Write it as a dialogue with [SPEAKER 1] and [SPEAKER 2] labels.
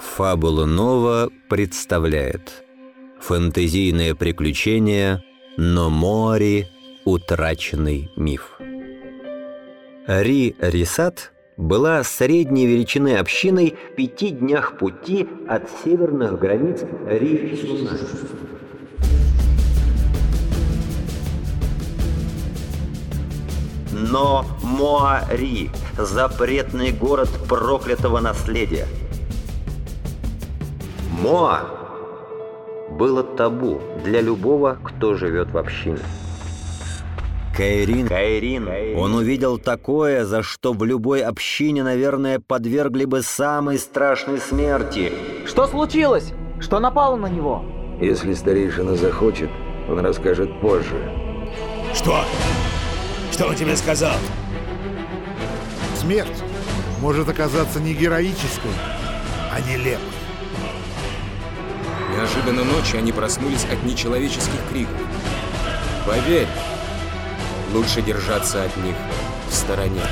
[SPEAKER 1] Фабула Нова представляет Фэнтезийное приключение «Но Мори. Утраченный миф» Ри Рисат была средней величины общиной в пяти днях пути от северных границ Ри Сунай. Но Моари – запретный город проклятого наследия. Моа было табу для любого, кто живет в общине. Кайрин, Кайрин, он увидел такое, за что в любой общине, наверное, подвергли бы самой страшной смерти.
[SPEAKER 2] Что случилось? Что напало на него?
[SPEAKER 3] Если старейшина захочет, он расскажет позже.
[SPEAKER 4] Что? Что он тебе сказал?
[SPEAKER 5] Смерть может оказаться не героической, а нелепой.
[SPEAKER 6] Неожиданно ночью они проснулись от нечеловеческих криков. Поверь, лучше держаться от них в стороне.